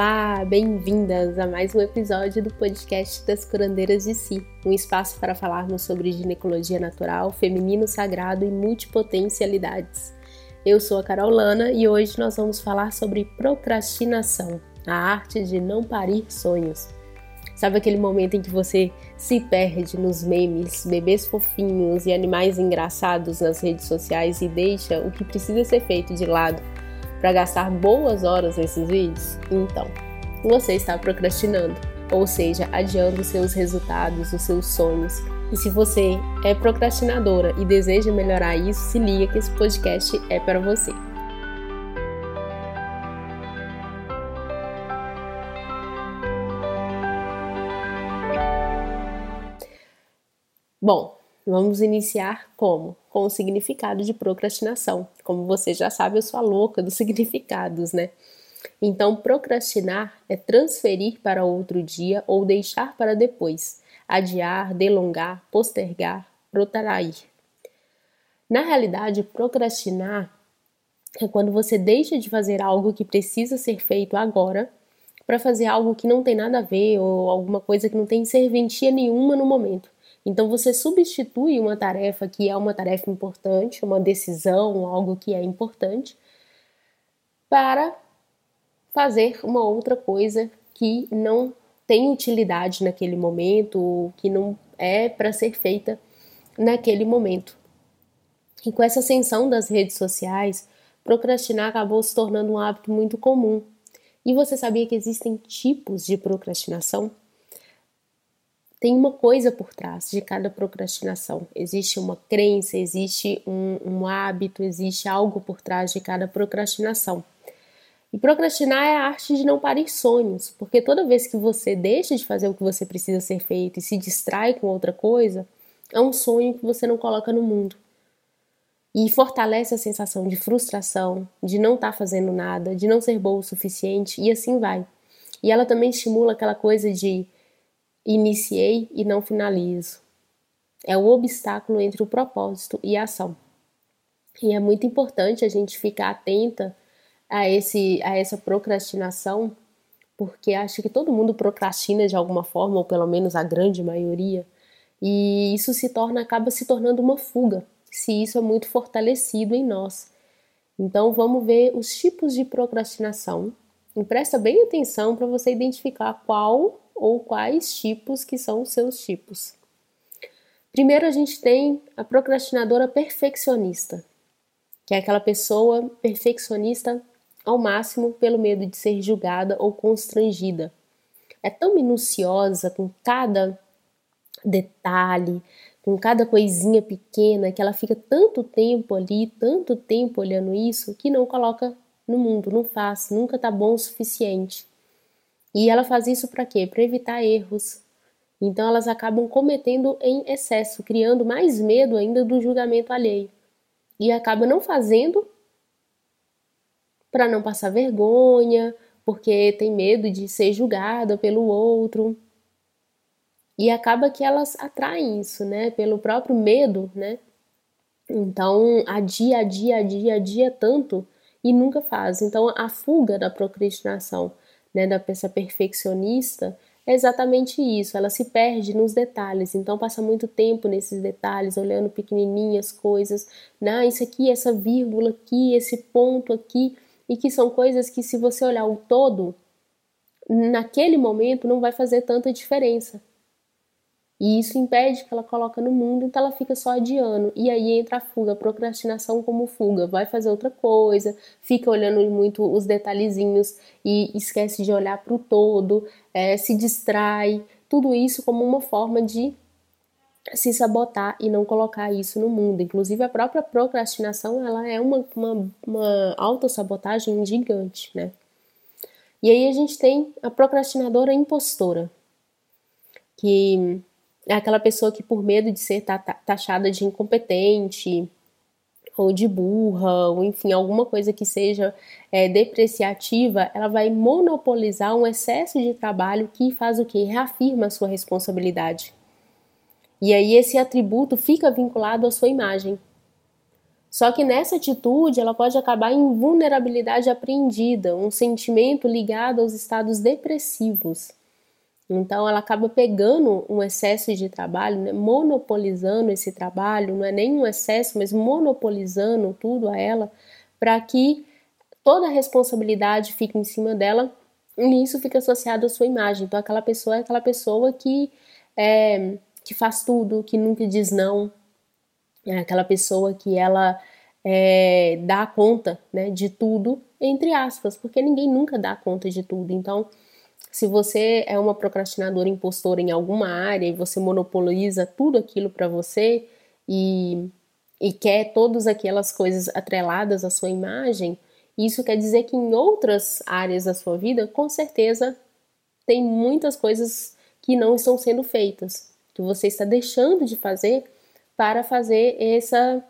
Olá, bem-vindas a mais um episódio do podcast das Curandeiras de Si, um espaço para falarmos sobre ginecologia natural, feminino sagrado e multipotencialidades. Eu sou a Carol Lana e hoje nós vamos falar sobre procrastinação, a arte de não parir sonhos. Sabe aquele momento em que você se perde nos memes, bebês fofinhos e animais engraçados nas redes sociais e deixa o que precisa ser feito de lado para gastar boas horas nesses vídeos? Então, você está procrastinando, ou seja, adiando seus resultados, os seus sonhos. E se você é procrastinadora e deseja melhorar isso, se liga que esse podcast é para você. Bom, Vamos iniciar como? Com o significado de procrastinação. Como você já sabe, eu sou a louca dos significados, né? Então, procrastinar é transferir para outro dia ou deixar para depois, adiar, delongar, postergar, protrair. Na realidade, procrastinar é quando você deixa de fazer algo que precisa ser feito agora para fazer algo que não tem nada a ver ou alguma coisa que não tem serventia nenhuma no momento. Então você substitui uma tarefa que é uma tarefa importante, uma decisão, algo que é importante, para fazer uma outra coisa que não tem utilidade naquele momento, que não é para ser feita naquele momento. E com essa ascensão das redes sociais, procrastinar acabou se tornando um hábito muito comum. E você sabia que existem tipos de procrastinação? Tem uma coisa por trás de cada procrastinação. Existe uma crença, existe um, um, hábito, existe algo por trás de cada procrastinação. E procrastinar é a arte de não parir sonhos, porque toda vez que você deixa de fazer o que você precisa ser feito e se distrai com outra coisa, é um sonho que você não coloca no mundo. E fortalece a sensação de frustração, de não estar tá fazendo nada, de não ser boa o suficiente, e assim vai. E ela também estimula aquela coisa de iniciei e não finalizo. É o obstáculo entre o propósito e a ação. E é muito importante a gente ficar atenta a, esse, a essa procrastinação, porque acho que todo mundo procrastina de alguma forma, ou pelo menos a grande maioria, e isso se torna, acaba se tornando uma fuga, se isso é muito fortalecido em nós. Então vamos ver os tipos de procrastinação. E presta bem atenção para você identificar qual ou quais tipos que são os seus tipos. Primeiro a gente tem a procrastinadora perfeccionista, que é aquela pessoa perfeccionista ao máximo pelo medo de ser julgada ou constrangida. É tão minuciosa com cada detalhe, com cada coisinha pequena, que ela fica tanto tempo ali, tanto tempo olhando isso, que não coloca no mundo, não faz, nunca tá bom o suficiente. E ela faz isso para quê? Para evitar erros. Então elas acabam cometendo em excesso, criando mais medo ainda do julgamento alheio. E acaba não fazendo para não passar vergonha, porque tem medo de ser julgada pelo outro. E acaba que elas atraem isso, né? Pelo próprio medo, né? Então, adia, adia, adia, adia tanto e nunca faz. Então, a fuga da procrastinação né, da pessoa perfeccionista é exatamente isso, ela se perde nos detalhes, então passa muito tempo nesses detalhes, olhando pequenininhas coisas, né, isso aqui, essa vírgula aqui, esse ponto aqui, e que são coisas que se você olhar o todo, naquele momento não vai fazer tanta diferença. E isso impede que ela coloque no mundo, então ela fica só adiando. E aí entra a fuga, a procrastinação como fuga. Vai fazer outra coisa, fica olhando muito os detalhezinhos e esquece de olhar para o todo, é, se distrai. Tudo isso como uma forma de se sabotar e não colocar isso no mundo. Inclusive a própria procrastinação ela é uma, uma, uma autossabotagem gigante, né? E aí a gente tem a procrastinadora impostora, que é aquela pessoa que, por medo de ser taxada de incompetente, ou de burra, ou enfim, alguma coisa que seja é, depreciativa, ela vai monopolizar um excesso de trabalho que faz o que? Reafirma a sua responsabilidade. E aí esse atributo fica vinculado à sua imagem. Só que nessa atitude ela pode acabar em vulnerabilidade apreendida, um sentimento ligado aos estados depressivos. Então ela acaba pegando um excesso de trabalho, né, monopolizando esse trabalho, não é nem um excesso, mas monopolizando tudo a ela, para que toda a responsabilidade fique em cima dela e isso fica associado à sua imagem. Então aquela pessoa é aquela pessoa que é, que faz tudo, que nunca diz não, é aquela pessoa que ela é, dá conta né, de tudo, entre aspas, porque ninguém nunca dá conta de tudo. Então, se você é uma procrastinadora impostora em alguma área e você monopoliza tudo aquilo para você e, e quer todas aquelas coisas atreladas à sua imagem, isso quer dizer que em outras áreas da sua vida, com certeza, tem muitas coisas que não estão sendo feitas, que você está deixando de fazer para fazer essa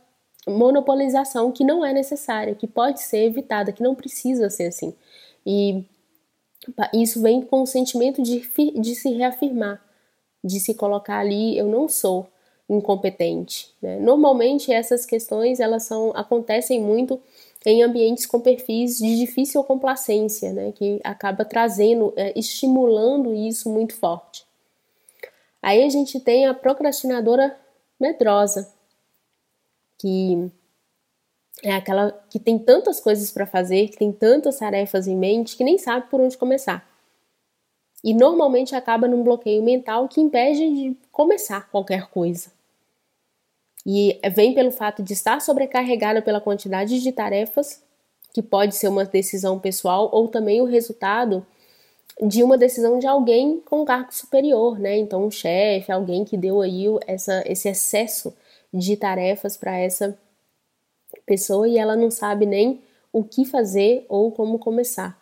monopolização que não é necessária, que pode ser evitada, que não precisa ser assim. E isso vem com o sentimento de, de se reafirmar, de se colocar ali, eu não sou incompetente. Né? Normalmente essas questões elas são acontecem muito em ambientes com perfis de difícil complacência, né? que acaba trazendo, é, estimulando isso muito forte. Aí a gente tem a procrastinadora medrosa, que é aquela que tem tantas coisas para fazer, que tem tantas tarefas em mente, que nem sabe por onde começar. E normalmente acaba num bloqueio mental que impede de começar qualquer coisa. E vem pelo fato de estar sobrecarregada pela quantidade de tarefas, que pode ser uma decisão pessoal ou também o resultado de uma decisão de alguém com um cargo superior, né? Então, um chefe, alguém que deu aí essa, esse excesso de tarefas para essa pessoa e ela não sabe nem o que fazer ou como começar.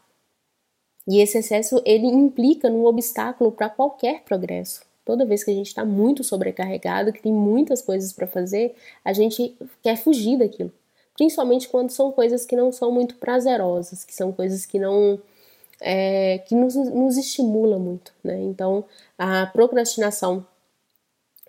E esse excesso ele implica num obstáculo para qualquer progresso. Toda vez que a gente está muito sobrecarregado, que tem muitas coisas para fazer, a gente quer fugir daquilo. Principalmente quando são coisas que não são muito prazerosas, que são coisas que não é, que nos, nos estimula muito, né? Então a procrastinação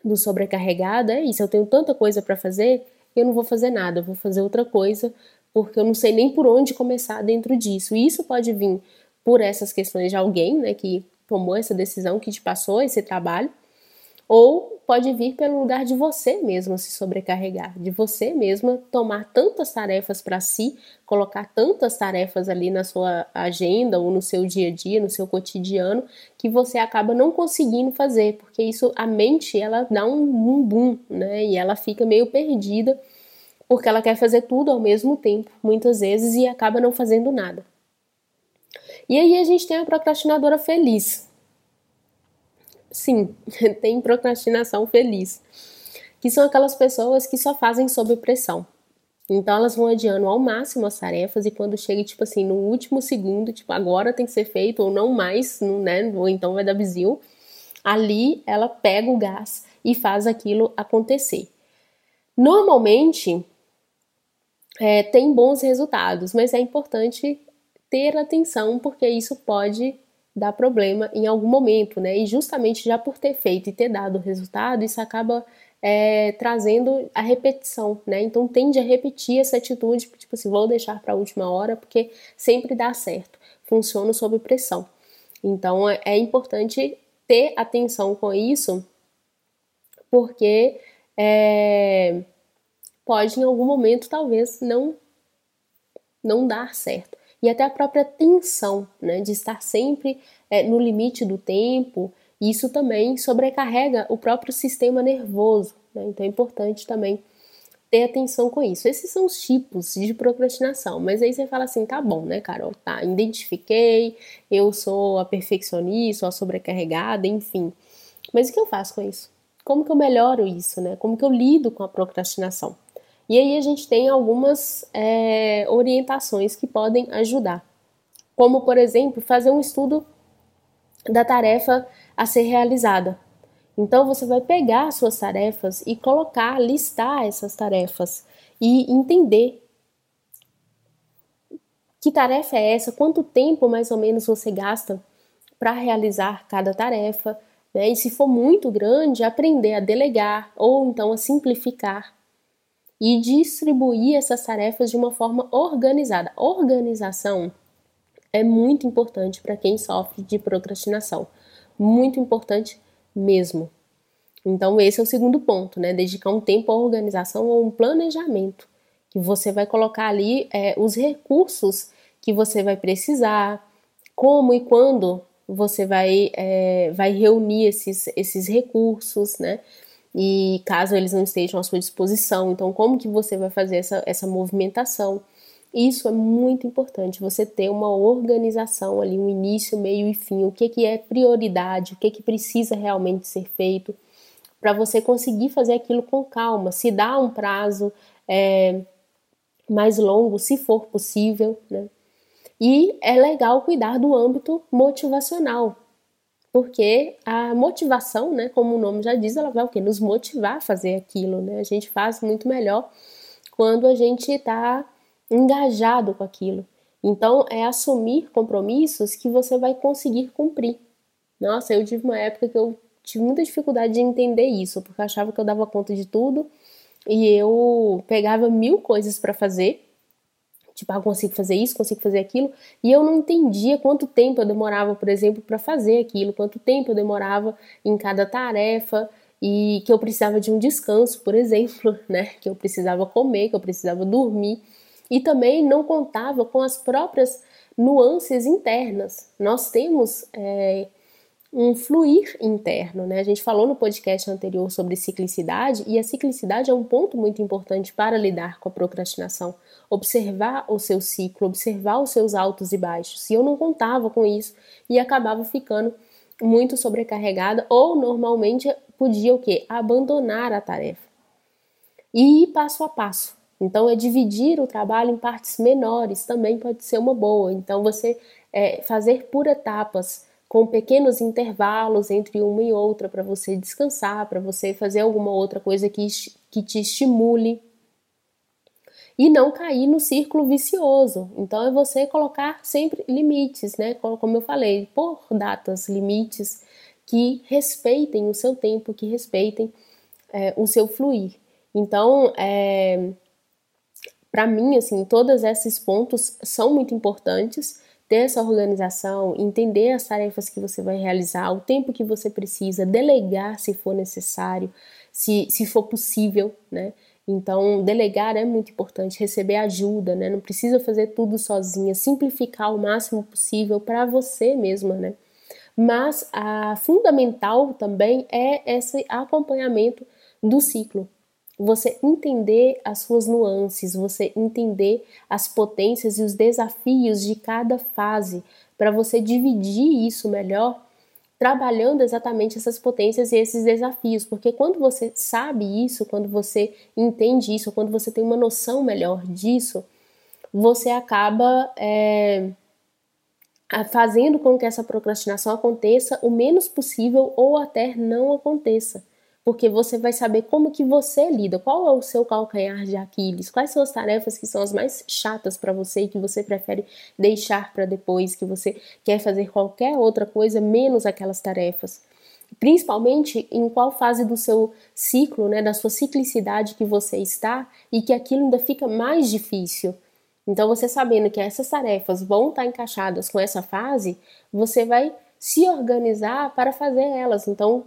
do sobrecarregado é isso. Eu tenho tanta coisa para fazer eu não vou fazer nada, vou fazer outra coisa, porque eu não sei nem por onde começar dentro disso. E isso pode vir por essas questões de alguém, né, que tomou essa decisão, que te passou esse trabalho, ou pode vir pelo lugar de você mesmo se sobrecarregar, de você mesma tomar tantas tarefas para si, colocar tantas tarefas ali na sua agenda ou no seu dia a dia, no seu cotidiano, que você acaba não conseguindo fazer, porque isso a mente ela dá um, um boom, né? E ela fica meio perdida porque ela quer fazer tudo ao mesmo tempo, muitas vezes, e acaba não fazendo nada. E aí a gente tem a procrastinadora feliz, sim, tem procrastinação feliz, que são aquelas pessoas que só fazem sob pressão. Então elas vão adiando ao máximo as tarefas e quando chega, tipo assim, no último segundo, tipo, agora tem que ser feito ou não mais, né? Ou então vai dar bizil. Ali ela pega o gás e faz aquilo acontecer. Normalmente é, tem bons resultados, mas é importante ter atenção porque isso pode dar problema em algum momento, né? E justamente já por ter feito e ter dado resultado, isso acaba é, trazendo a repetição, né? Então tende a repetir essa atitude, tipo assim, vou deixar para a última hora porque sempre dá certo, funciona sob pressão. Então é, é importante ter atenção com isso, porque é, pode em algum momento talvez não não dar certo e até a própria tensão, né, de estar sempre é, no limite do tempo, isso também sobrecarrega o próprio sistema nervoso, né, então é importante também ter atenção com isso. Esses são os tipos de procrastinação, mas aí você fala assim, tá bom, né, Carol, tá, identifiquei, eu sou a perfeccionista, a sobrecarregada, enfim, mas o que eu faço com isso? Como que eu melhoro isso, né? Como que eu lido com a procrastinação? E aí a gente tem algumas é, orientações que podem ajudar, como por exemplo fazer um estudo da tarefa a ser realizada. Então você vai pegar as suas tarefas e colocar, listar essas tarefas e entender que tarefa é essa, quanto tempo mais ou menos você gasta para realizar cada tarefa, né? e se for muito grande, aprender a delegar ou então a simplificar e distribuir essas tarefas de uma forma organizada. Organização é muito importante para quem sofre de procrastinação. Muito importante mesmo. Então, esse é o segundo ponto, né? Dedicar um tempo à organização ou um planejamento. Que você vai colocar ali é, os recursos que você vai precisar, como e quando você vai, é, vai reunir esses, esses recursos, né? E caso eles não estejam à sua disposição, então como que você vai fazer essa, essa movimentação? Isso é muito importante, você ter uma organização ali, um início, meio e fim, o que, que é prioridade, o que, que precisa realmente ser feito, para você conseguir fazer aquilo com calma, se dá um prazo é, mais longo, se for possível, né? E é legal cuidar do âmbito motivacional, porque a motivação, né, como o nome já diz, ela vai o quê? Nos motivar a fazer aquilo, né? A gente faz muito melhor quando a gente está engajado com aquilo. Então, é assumir compromissos que você vai conseguir cumprir. Nossa, eu tive uma época que eu tive muita dificuldade de entender isso, porque eu achava que eu dava conta de tudo e eu pegava mil coisas para fazer Tipo, ah, consigo fazer isso, consigo fazer aquilo, e eu não entendia quanto tempo eu demorava, por exemplo, para fazer aquilo, quanto tempo eu demorava em cada tarefa, e que eu precisava de um descanso, por exemplo, né? Que eu precisava comer, que eu precisava dormir, e também não contava com as próprias nuances internas. Nós temos é, um fluir interno, né? A gente falou no podcast anterior sobre ciclicidade e a ciclicidade é um ponto muito importante para lidar com a procrastinação observar o seu ciclo, observar os seus altos e baixos. E eu não contava com isso e acabava ficando muito sobrecarregada ou normalmente podia o quê? Abandonar a tarefa. E ir passo a passo. Então é dividir o trabalho em partes menores também pode ser uma boa. Então você é, fazer por etapas com pequenos intervalos entre uma e outra para você descansar, para você fazer alguma outra coisa que, que te estimule e não cair no círculo vicioso. Então é você colocar sempre limites, né? Como eu falei, por datas, limites que respeitem o seu tempo, que respeitem é, o seu fluir. Então, é, para mim, assim, todos esses pontos são muito importantes. Ter essa organização, entender as tarefas que você vai realizar, o tempo que você precisa, delegar se for necessário, se, se for possível, né? Então, delegar é muito importante, receber ajuda, né? Não precisa fazer tudo sozinha, simplificar o máximo possível para você mesma, né? Mas a fundamental também é esse acompanhamento do ciclo. Você entender as suas nuances, você entender as potências e os desafios de cada fase, para você dividir isso melhor trabalhando exatamente essas potências e esses desafios, porque quando você sabe isso, quando você entende isso, quando você tem uma noção melhor disso, você acaba é, fazendo com que essa procrastinação aconteça o menos possível ou até não aconteça porque você vai saber como que você lida, qual é o seu calcanhar de Aquiles, quais são as tarefas que são as mais chatas para você e que você prefere deixar para depois, que você quer fazer qualquer outra coisa menos aquelas tarefas. Principalmente em qual fase do seu ciclo, né, da sua ciclicidade que você está e que aquilo ainda fica mais difícil. Então, você sabendo que essas tarefas vão estar encaixadas com essa fase, você vai se organizar para fazer elas. Então,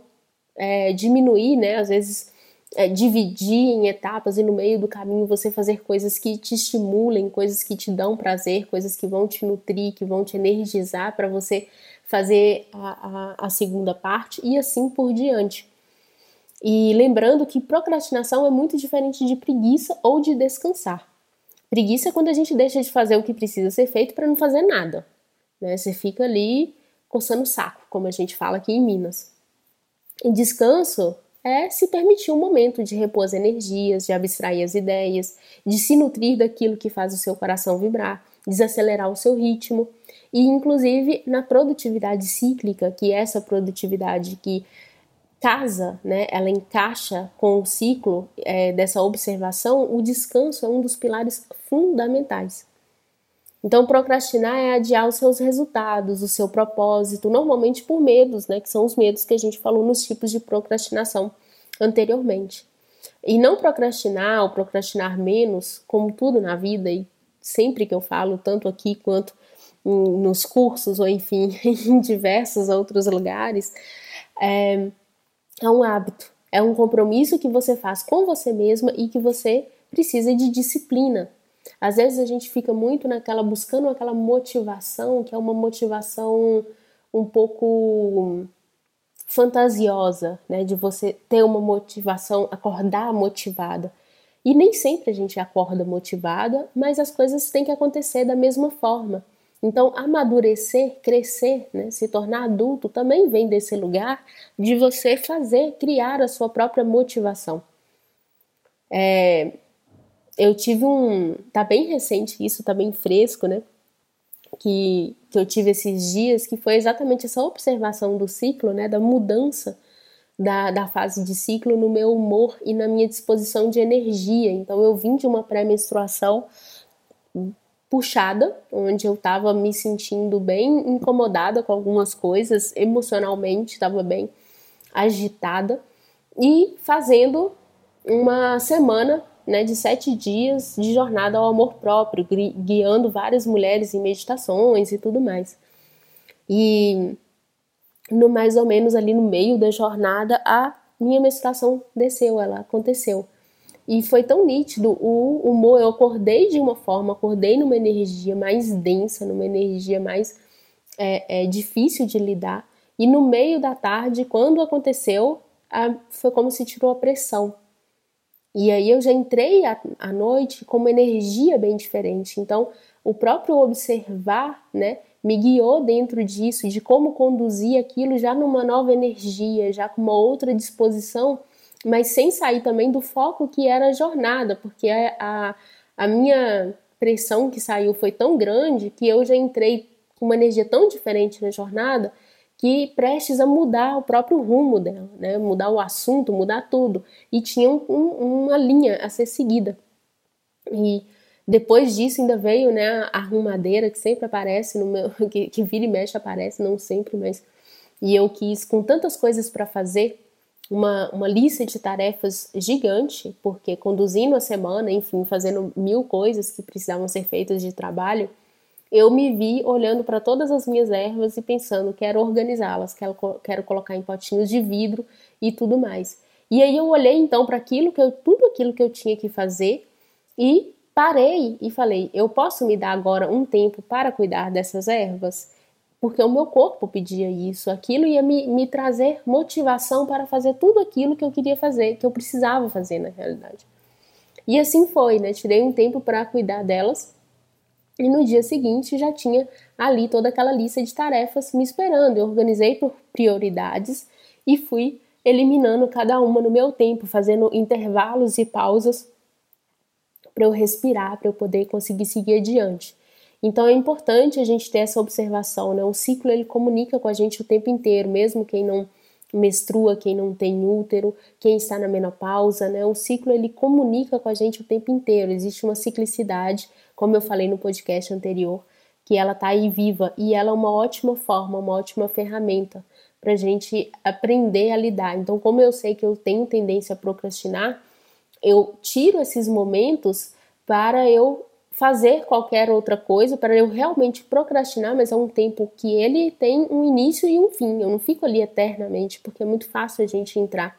é, diminuir, né? Às vezes é, dividir em etapas e no meio do caminho você fazer coisas que te estimulem, coisas que te dão prazer, coisas que vão te nutrir, que vão te energizar para você fazer a, a, a segunda parte e assim por diante. E lembrando que procrastinação é muito diferente de preguiça ou de descansar. Preguiça é quando a gente deixa de fazer o que precisa ser feito para não fazer nada. Né? Você fica ali coçando o saco, como a gente fala aqui em Minas. E descanso é se permitir um momento de repor as energias, de abstrair as ideias, de se nutrir daquilo que faz o seu coração vibrar, desacelerar o seu ritmo e inclusive na produtividade cíclica, que é essa produtividade que casa, né, ela encaixa com o ciclo é, dessa observação, o descanso é um dos pilares fundamentais. Então, procrastinar é adiar os seus resultados, o seu propósito, normalmente por medos, né, que são os medos que a gente falou nos tipos de procrastinação anteriormente. E não procrastinar ou procrastinar menos, como tudo na vida, e sempre que eu falo, tanto aqui quanto nos cursos, ou enfim, em diversos outros lugares, é, é um hábito, é um compromisso que você faz com você mesma e que você precisa de disciplina. Às vezes a gente fica muito naquela buscando aquela motivação, que é uma motivação um pouco fantasiosa, né, de você ter uma motivação, acordar motivada. E nem sempre a gente acorda motivada, mas as coisas têm que acontecer da mesma forma. Então, amadurecer, crescer, né, se tornar adulto também vem desse lugar de você fazer, criar a sua própria motivação. É, eu tive um. Tá bem recente isso, tá bem fresco, né? Que, que eu tive esses dias, que foi exatamente essa observação do ciclo, né? Da mudança da, da fase de ciclo no meu humor e na minha disposição de energia. Então, eu vim de uma pré-menstruação puxada, onde eu estava me sentindo bem incomodada com algumas coisas, emocionalmente estava bem agitada e fazendo uma semana né, de sete dias de jornada ao amor próprio, guiando várias mulheres em meditações e tudo mais. E no mais ou menos ali no meio da jornada a minha menstruação desceu, ela aconteceu. E foi tão nítido o humor. Eu acordei de uma forma, acordei numa energia mais densa, numa energia mais é, é, difícil de lidar. E no meio da tarde, quando aconteceu, a, foi como se tirou a pressão. E aí eu já entrei à noite com uma energia bem diferente. Então, o próprio observar, né, me guiou dentro disso, de como conduzir aquilo já numa nova energia, já com uma outra disposição mas sem sair também do foco que era a jornada, porque a, a, a minha pressão que saiu foi tão grande que eu já entrei com uma energia tão diferente na jornada que prestes a mudar o próprio rumo dela, né? mudar o assunto, mudar tudo. E tinha um, uma linha a ser seguida. E depois disso ainda veio né, a arrumadeira que sempre aparece no meu. que, que vira e mexe aparece, não sempre, mas. E eu quis, com tantas coisas para fazer, uma, uma lista de tarefas gigante, porque conduzindo a semana, enfim, fazendo mil coisas que precisavam ser feitas de trabalho, eu me vi olhando para todas as minhas ervas e pensando, quero organizá-las, quero, quero colocar em potinhos de vidro e tudo mais. E aí eu olhei então para aquilo que eu, tudo aquilo que eu tinha que fazer e parei e falei, eu posso me dar agora um tempo para cuidar dessas ervas? porque o meu corpo pedia isso, aquilo ia me, me trazer motivação para fazer tudo aquilo que eu queria fazer, que eu precisava fazer na realidade. E assim foi, né? Tirei um tempo para cuidar delas e no dia seguinte já tinha ali toda aquela lista de tarefas me esperando. Eu organizei por prioridades e fui eliminando cada uma no meu tempo, fazendo intervalos e pausas para eu respirar, para eu poder conseguir seguir adiante. Então é importante a gente ter essa observação, né? O ciclo ele comunica com a gente o tempo inteiro, mesmo quem não menstrua, quem não tem útero, quem está na menopausa, né? O ciclo ele comunica com a gente o tempo inteiro. Existe uma ciclicidade, como eu falei no podcast anterior, que ela está aí viva e ela é uma ótima forma, uma ótima ferramenta para a gente aprender a lidar. Então, como eu sei que eu tenho tendência a procrastinar, eu tiro esses momentos para eu fazer qualquer outra coisa, para eu realmente procrastinar, mas é um tempo que ele tem um início e um fim. Eu não fico ali eternamente, porque é muito fácil a gente entrar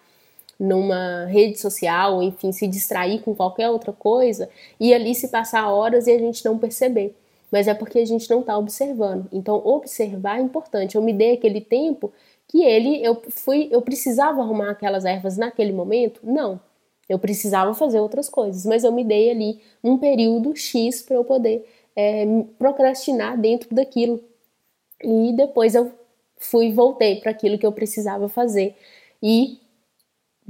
numa rede social, enfim, se distrair com qualquer outra coisa e ali se passar horas e a gente não perceber. Mas é porque a gente não está observando. Então, observar é importante. Eu me dei aquele tempo que ele, eu fui, eu precisava arrumar aquelas ervas naquele momento? Não. Eu precisava fazer outras coisas, mas eu me dei ali um período X para eu poder é, procrastinar dentro daquilo. E depois eu fui voltei para aquilo que eu precisava fazer e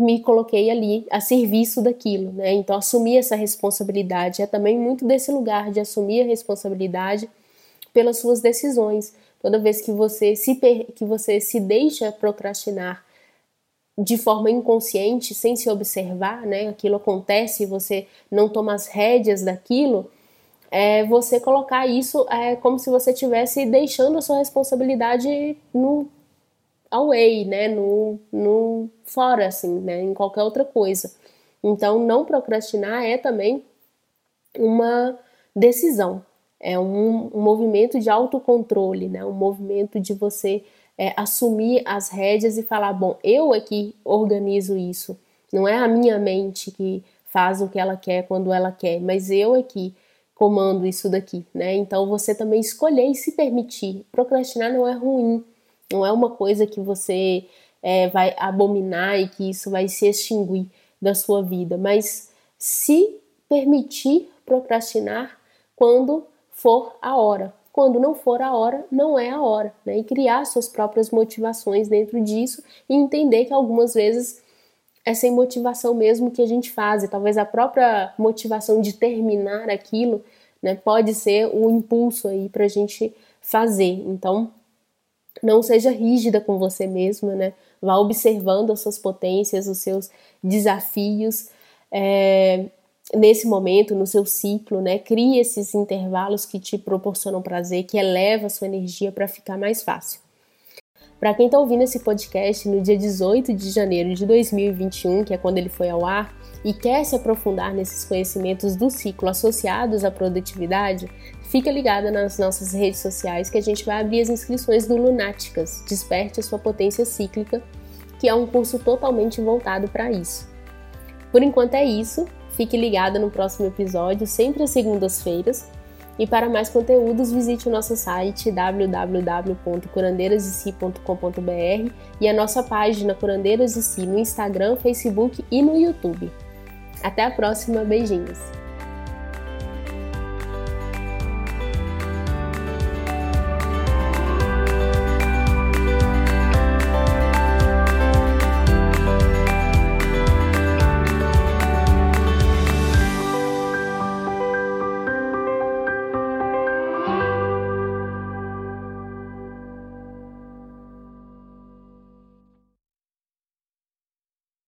me coloquei ali a serviço daquilo, né? Então assumir essa responsabilidade é também muito desse lugar de assumir a responsabilidade pelas suas decisões. Toda vez que você se que você se deixa procrastinar de forma inconsciente, sem se observar, né? Aquilo acontece e você não toma as rédeas daquilo, é você colocar isso é como se você estivesse deixando a sua responsabilidade no away, né? No, no fora, assim, né? Em qualquer outra coisa. Então, não procrastinar é também uma decisão, é um, um movimento de autocontrole, né? um movimento de você é, assumir as rédeas e falar: bom, eu aqui organizo isso, não é a minha mente que faz o que ela quer quando ela quer, mas eu aqui comando isso daqui, né? Então você também escolher e se permitir. Procrastinar não é ruim, não é uma coisa que você é, vai abominar e que isso vai se extinguir da sua vida, mas se permitir procrastinar quando for a hora. Quando não for a hora, não é a hora, né? E criar suas próprias motivações dentro disso e entender que algumas vezes é sem motivação mesmo que a gente faz, e talvez a própria motivação de terminar aquilo, né, pode ser um impulso aí para a gente fazer. Então, não seja rígida com você mesma, né? Vá observando as suas potências, os seus desafios é, nesse momento, no seu ciclo, né? Crie esses intervalos que te proporcionam prazer, que eleva a sua energia para ficar mais fácil. Para quem está ouvindo esse podcast no dia 18 de janeiro de 2021, que é quando ele foi ao ar, e quer se aprofundar nesses conhecimentos do ciclo associados à produtividade, fica ligada nas nossas redes sociais que a gente vai abrir as inscrições do Lunáticas, Desperte a sua potência cíclica, que é um curso totalmente voltado para isso. Por enquanto é isso, fique ligada no próximo episódio, sempre às segundas-feiras. E para mais conteúdos, visite o nosso site www.curandeirasdesi.com.br e a nossa página Curandeiras de Si no Instagram, Facebook e no YouTube. Até a próxima, beijinhos!